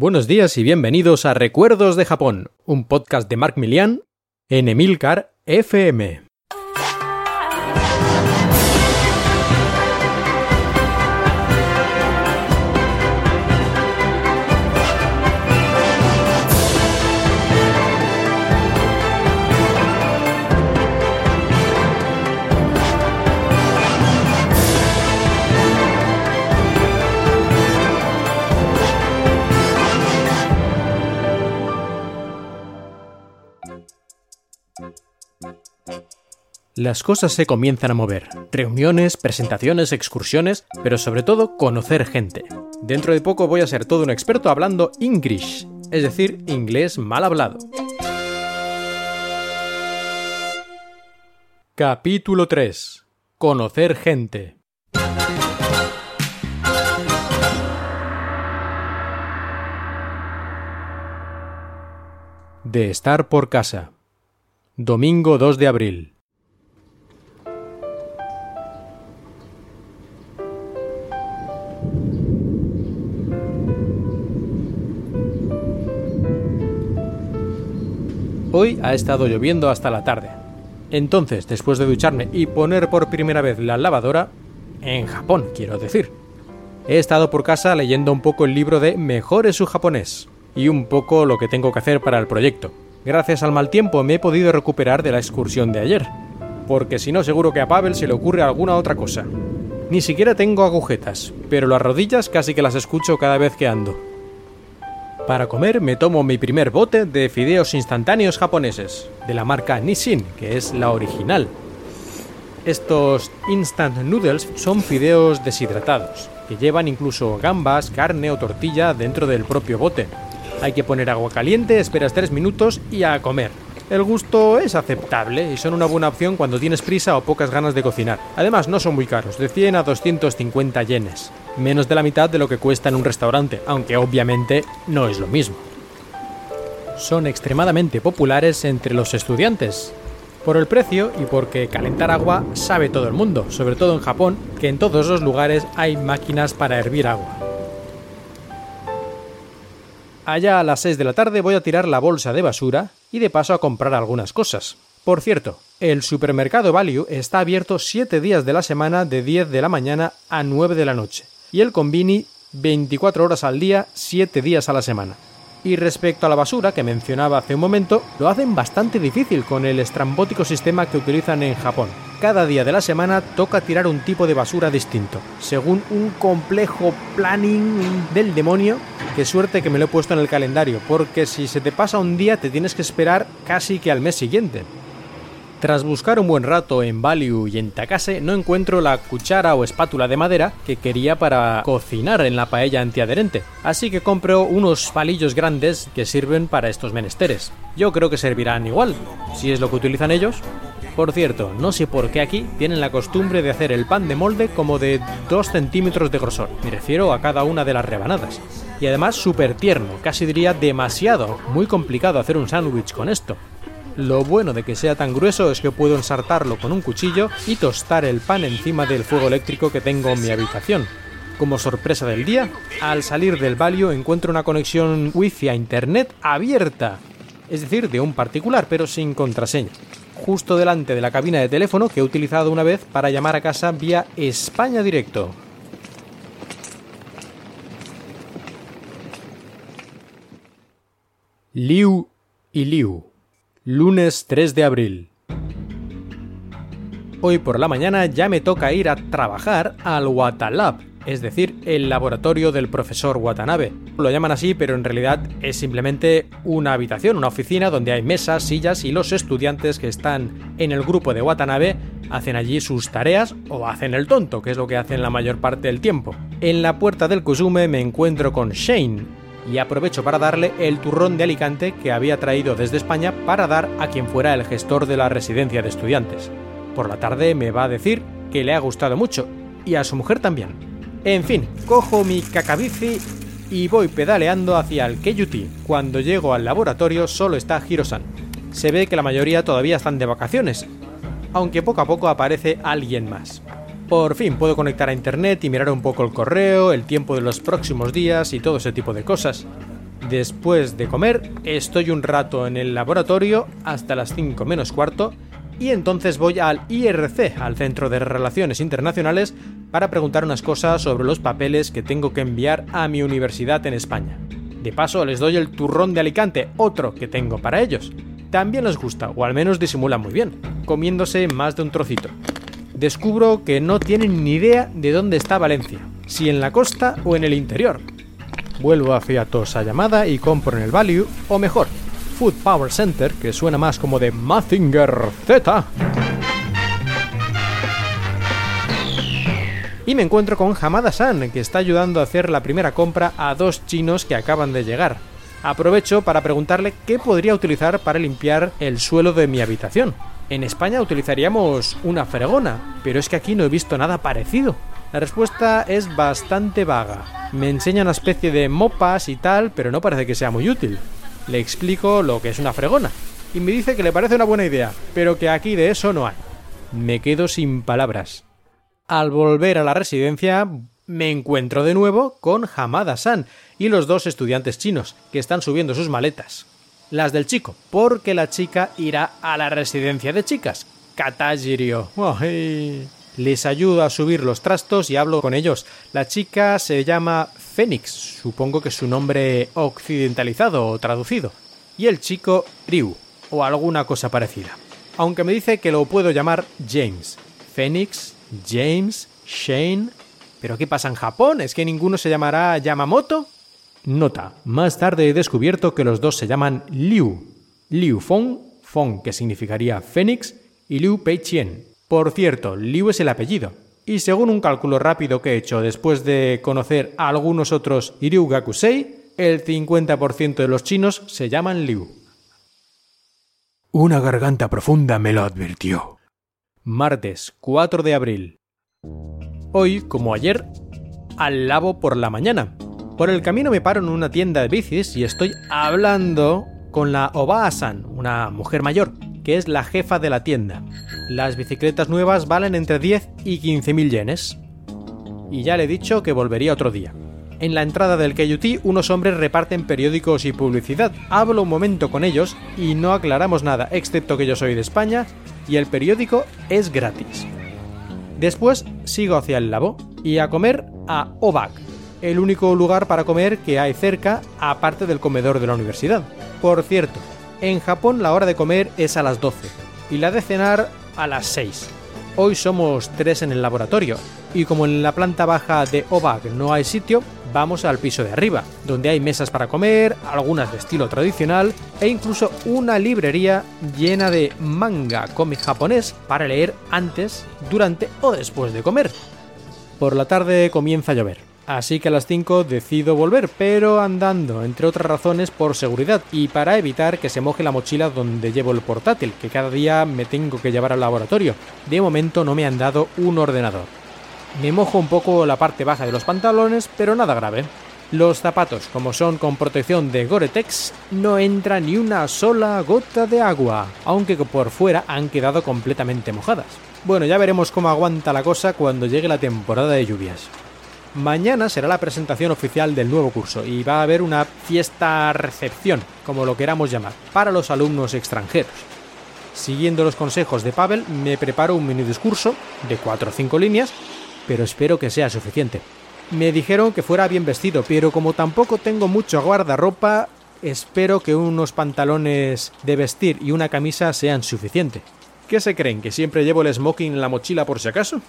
Buenos días y bienvenidos a Recuerdos de Japón, un podcast de Mark Milian en Emilcar FM. Las cosas se comienzan a mover. Reuniones, presentaciones, excursiones, pero sobre todo conocer gente. Dentro de poco voy a ser todo un experto hablando English, es decir, inglés mal hablado. Capítulo 3. Conocer gente. De estar por casa. Domingo 2 de abril. Hoy ha estado lloviendo hasta la tarde. Entonces, después de ducharme y poner por primera vez la lavadora, en Japón quiero decir, he estado por casa leyendo un poco el libro de Mejores su japonés y un poco lo que tengo que hacer para el proyecto. Gracias al mal tiempo me he podido recuperar de la excursión de ayer, porque si no seguro que a Pavel se le ocurre alguna otra cosa. Ni siquiera tengo agujetas, pero las rodillas casi que las escucho cada vez que ando. Para comer me tomo mi primer bote de fideos instantáneos japoneses, de la marca Nissin, que es la original. Estos instant noodles son fideos deshidratados, que llevan incluso gambas, carne o tortilla dentro del propio bote. Hay que poner agua caliente, esperas 3 minutos y a comer. El gusto es aceptable y son una buena opción cuando tienes prisa o pocas ganas de cocinar. Además, no son muy caros, de 100 a 250 yenes, menos de la mitad de lo que cuesta en un restaurante, aunque obviamente no es lo mismo. Son extremadamente populares entre los estudiantes, por el precio y porque calentar agua sabe todo el mundo, sobre todo en Japón, que en todos los lugares hay máquinas para hervir agua. Allá a las 6 de la tarde voy a tirar la bolsa de basura y de paso a comprar algunas cosas. Por cierto, el supermercado Value está abierto 7 días de la semana de 10 de la mañana a 9 de la noche y el Convini 24 horas al día, 7 días a la semana. Y respecto a la basura que mencionaba hace un momento, lo hacen bastante difícil con el estrambótico sistema que utilizan en Japón. Cada día de la semana toca tirar un tipo de basura distinto, según un complejo planning del demonio. Qué suerte que me lo he puesto en el calendario, porque si se te pasa un día te tienes que esperar casi que al mes siguiente. Tras buscar un buen rato en Value y en Takase, no encuentro la cuchara o espátula de madera que quería para cocinar en la paella antiadherente, así que compro unos palillos grandes que sirven para estos menesteres. Yo creo que servirán igual, si es lo que utilizan ellos. Por cierto, no sé por qué aquí tienen la costumbre de hacer el pan de molde como de 2 centímetros de grosor, me refiero a cada una de las rebanadas. Y además súper tierno, casi diría demasiado, muy complicado hacer un sándwich con esto. Lo bueno de que sea tan grueso es que puedo ensartarlo con un cuchillo y tostar el pan encima del fuego eléctrico que tengo en mi habitación. Como sorpresa del día, al salir del valio encuentro una conexión wifi a internet abierta, es decir, de un particular pero sin contraseña, justo delante de la cabina de teléfono que he utilizado una vez para llamar a casa vía España Directo. Liu y Liu lunes 3 de abril. Hoy por la mañana ya me toca ir a trabajar al Watalab, es decir, el laboratorio del profesor Watanabe. Lo llaman así, pero en realidad es simplemente una habitación, una oficina donde hay mesas, sillas y los estudiantes que están en el grupo de Watanabe hacen allí sus tareas o hacen el tonto, que es lo que hacen la mayor parte del tiempo. En la puerta del Kusume me encuentro con Shane, y aprovecho para darle el turrón de Alicante que había traído desde España para dar a quien fuera el gestor de la residencia de estudiantes. Por la tarde me va a decir que le ha gustado mucho y a su mujer también. En fin, cojo mi cacabici y voy pedaleando hacia el Keyuti. Cuando llego al laboratorio solo está Hirosan. Se ve que la mayoría todavía están de vacaciones, aunque poco a poco aparece alguien más. Por fin puedo conectar a internet y mirar un poco el correo, el tiempo de los próximos días y todo ese tipo de cosas. Después de comer, estoy un rato en el laboratorio hasta las 5 menos cuarto y entonces voy al IRC, al Centro de Relaciones Internacionales, para preguntar unas cosas sobre los papeles que tengo que enviar a mi universidad en España. De paso, les doy el turrón de Alicante, otro que tengo para ellos. También les gusta, o al menos disimulan muy bien, comiéndose más de un trocito. Descubro que no tienen ni idea de dónde está Valencia, si en la costa o en el interior. Vuelvo hacia Tosa llamada y compro en el Value, o mejor, Food Power Center, que suena más como de Mazinger Z. Y me encuentro con Hamada-san, que está ayudando a hacer la primera compra a dos chinos que acaban de llegar. Aprovecho para preguntarle qué podría utilizar para limpiar el suelo de mi habitación. En España utilizaríamos una fregona, pero es que aquí no he visto nada parecido. La respuesta es bastante vaga. Me enseña una especie de mopas y tal, pero no parece que sea muy útil le explico lo que es una fregona. Y me dice que le parece una buena idea, pero que aquí de eso no hay. Me quedo sin palabras. Al volver a la residencia, me encuentro de nuevo con Hamada-san y los dos estudiantes chinos, que están subiendo sus maletas. Las del chico, porque la chica irá a la residencia de chicas. Katajirio. Les ayudo a subir los trastos y hablo con ellos. La chica se llama Fénix, supongo que es su nombre occidentalizado o traducido. Y el chico Ryu, o alguna cosa parecida. Aunque me dice que lo puedo llamar James. Fénix, James, Shane. ¿Pero qué pasa en Japón? ¿Es que ninguno se llamará Yamamoto? Nota, más tarde he descubierto que los dos se llaman Liu. Liu Fong, Fong que significaría Fénix, y Liu Peichien, por cierto, Liu es el apellido, y según un cálculo rápido que he hecho después de conocer a algunos otros Gakusei, el 50% de los chinos se llaman Liu. Una garganta profunda me lo advirtió. Martes 4 de abril. Hoy, como ayer, al lavo por la mañana. Por el camino me paro en una tienda de bicis y estoy hablando con la Obaa-san, una mujer mayor, que es la jefa de la tienda. Las bicicletas nuevas valen entre 10 y 15 mil yenes. Y ya le he dicho que volvería otro día. En la entrada del KUT unos hombres reparten periódicos y publicidad. Hablo un momento con ellos y no aclaramos nada, excepto que yo soy de España y el periódico es gratis. Después sigo hacia el labo y a comer a Obak, el único lugar para comer que hay cerca aparte del comedor de la universidad. Por cierto, en Japón la hora de comer es a las 12 y la de cenar a las 6. Hoy somos tres en el laboratorio y como en la planta baja de OVAC no hay sitio, vamos al piso de arriba, donde hay mesas para comer, algunas de estilo tradicional e incluso una librería llena de manga cómic japonés para leer antes, durante o después de comer. Por la tarde comienza a llover. Así que a las 5 decido volver, pero andando, entre otras razones por seguridad y para evitar que se moje la mochila donde llevo el portátil, que cada día me tengo que llevar al laboratorio. De momento no me han dado un ordenador. Me mojo un poco la parte baja de los pantalones, pero nada grave. Los zapatos, como son con protección de Gore-Tex, no entra ni una sola gota de agua, aunque por fuera han quedado completamente mojadas. Bueno, ya veremos cómo aguanta la cosa cuando llegue la temporada de lluvias. Mañana será la presentación oficial del nuevo curso y va a haber una fiesta recepción, como lo queramos llamar, para los alumnos extranjeros. Siguiendo los consejos de Pavel, me preparo un mini discurso de 4 o 5 líneas, pero espero que sea suficiente. Me dijeron que fuera bien vestido, pero como tampoco tengo mucho guardarropa, espero que unos pantalones de vestir y una camisa sean suficiente. ¿Qué se creen? ¿Que siempre llevo el smoking en la mochila por si acaso?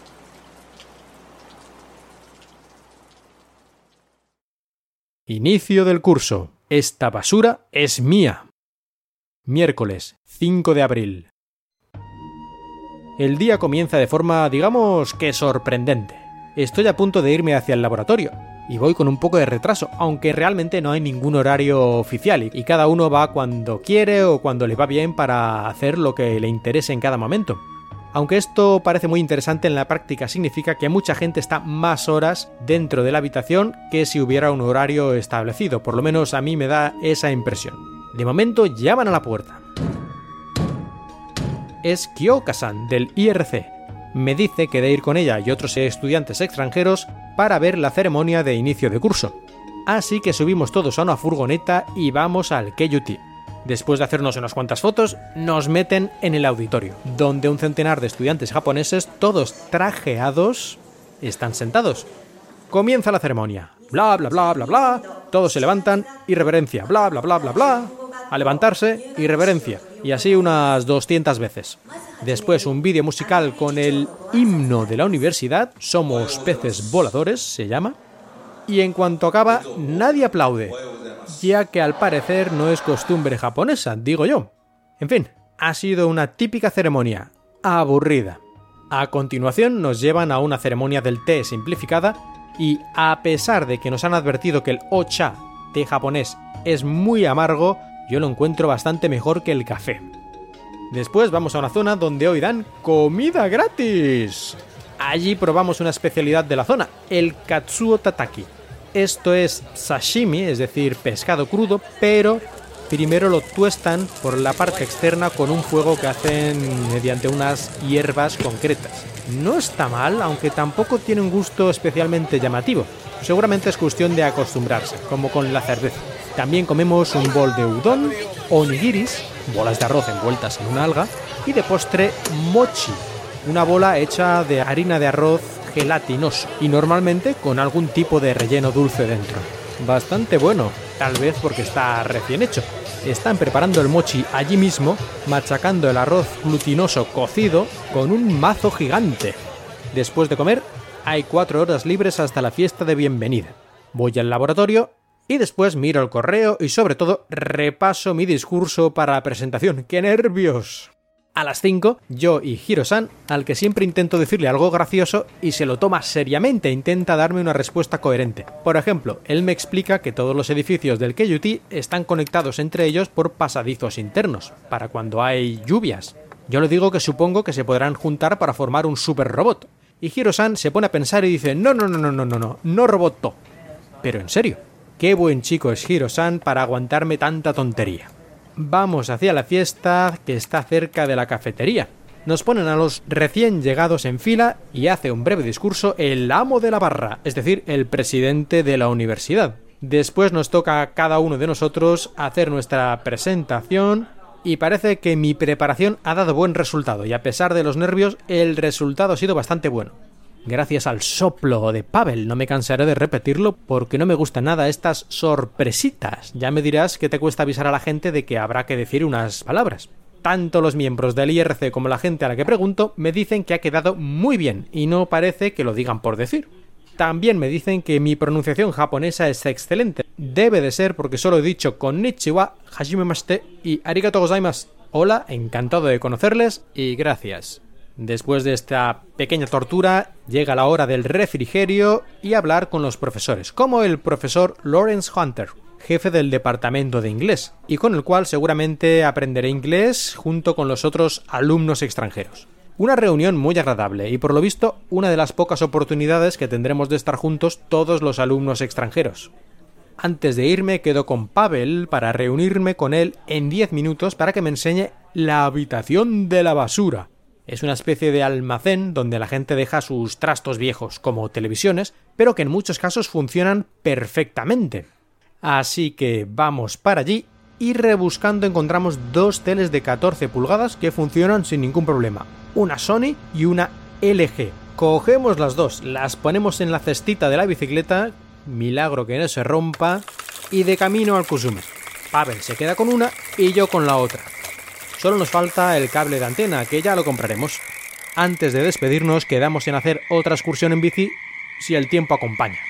Inicio del curso. Esta basura es mía. Miércoles 5 de abril. El día comienza de forma, digamos que sorprendente. Estoy a punto de irme hacia el laboratorio, y voy con un poco de retraso, aunque realmente no hay ningún horario oficial y cada uno va cuando quiere o cuando le va bien para hacer lo que le interese en cada momento. Aunque esto parece muy interesante en la práctica, significa que mucha gente está más horas dentro de la habitación que si hubiera un horario establecido, por lo menos a mí me da esa impresión. De momento llaman a la puerta. Es Kyoka-san del IRC. Me dice que de ir con ella y otros estudiantes extranjeros para ver la ceremonia de inicio de curso. Así que subimos todos a una furgoneta y vamos al KUT. Después de hacernos unas cuantas fotos, nos meten en el auditorio, donde un centenar de estudiantes japoneses, todos trajeados, están sentados. Comienza la ceremonia. Bla, bla, bla, bla, bla. Todos se levantan y reverencia. Bla, bla, bla, bla, bla. A levantarse y reverencia. Y así unas 200 veces. Después un vídeo musical con el himno de la universidad. Somos peces voladores, se llama. Y en cuanto acaba, nadie aplaude. Ya que al parecer no es costumbre japonesa, digo yo. En fin, ha sido una típica ceremonia. Aburrida. A continuación nos llevan a una ceremonia del té simplificada y a pesar de que nos han advertido que el ocha, té japonés, es muy amargo, yo lo encuentro bastante mejor que el café. Después vamos a una zona donde hoy dan comida gratis. Allí probamos una especialidad de la zona, el katsuo tataki. Esto es sashimi, es decir, pescado crudo, pero primero lo tuestan por la parte externa con un fuego que hacen mediante unas hierbas concretas. No está mal, aunque tampoco tiene un gusto especialmente llamativo. Seguramente es cuestión de acostumbrarse, como con la cerveza. También comemos un bol de udon, onigiris, bolas de arroz envueltas en una alga, y de postre mochi, una bola hecha de harina de arroz gelatinoso y normalmente con algún tipo de relleno dulce dentro. Bastante bueno, tal vez porque está recién hecho. Están preparando el mochi allí mismo, machacando el arroz glutinoso cocido con un mazo gigante. Después de comer, hay cuatro horas libres hasta la fiesta de bienvenida. Voy al laboratorio y después miro el correo y sobre todo repaso mi discurso para la presentación. ¡Qué nervios! A las 5, yo y Hiro-san, al que siempre intento decirle algo gracioso y se lo toma seriamente, intenta darme una respuesta coherente. Por ejemplo, él me explica que todos los edificios del Keyuti están conectados entre ellos por pasadizos internos, para cuando hay lluvias. Yo le digo que supongo que se podrán juntar para formar un super robot. Y Hiro-san se pone a pensar y dice: No, no, no, no, no, no, no, no roboto. Pero en serio, qué buen chico es Hiro-san para aguantarme tanta tontería vamos hacia la fiesta que está cerca de la cafetería. Nos ponen a los recién llegados en fila y hace un breve discurso el amo de la barra, es decir, el presidente de la universidad. Después nos toca a cada uno de nosotros hacer nuestra presentación y parece que mi preparación ha dado buen resultado y a pesar de los nervios el resultado ha sido bastante bueno gracias al soplo de Pavel. No me cansaré de repetirlo porque no me gustan nada estas sorpresitas. Ya me dirás que te cuesta avisar a la gente de que habrá que decir unas palabras. Tanto los miembros del IRC como la gente a la que pregunto me dicen que ha quedado muy bien y no parece que lo digan por decir. También me dicen que mi pronunciación japonesa es excelente. Debe de ser porque solo he dicho konnichiwa, hajime y arigato gozaimasu. Hola, encantado de conocerles y gracias. Después de esta pequeña tortura, llega la hora del refrigerio y hablar con los profesores, como el profesor Lawrence Hunter, jefe del departamento de inglés, y con el cual seguramente aprenderé inglés junto con los otros alumnos extranjeros. Una reunión muy agradable y por lo visto una de las pocas oportunidades que tendremos de estar juntos todos los alumnos extranjeros. Antes de irme quedo con Pavel para reunirme con él en 10 minutos para que me enseñe la habitación de la basura, es una especie de almacén donde la gente deja sus trastos viejos, como televisiones, pero que en muchos casos funcionan perfectamente. Así que vamos para allí y rebuscando encontramos dos teles de 14 pulgadas que funcionan sin ningún problema. Una Sony y una LG. Cogemos las dos, las ponemos en la cestita de la bicicleta, milagro que no se rompa, y de camino al Kusume. Pavel se queda con una y yo con la otra. Solo nos falta el cable de antena, que ya lo compraremos. Antes de despedirnos, quedamos en hacer otra excursión en bici si el tiempo acompaña.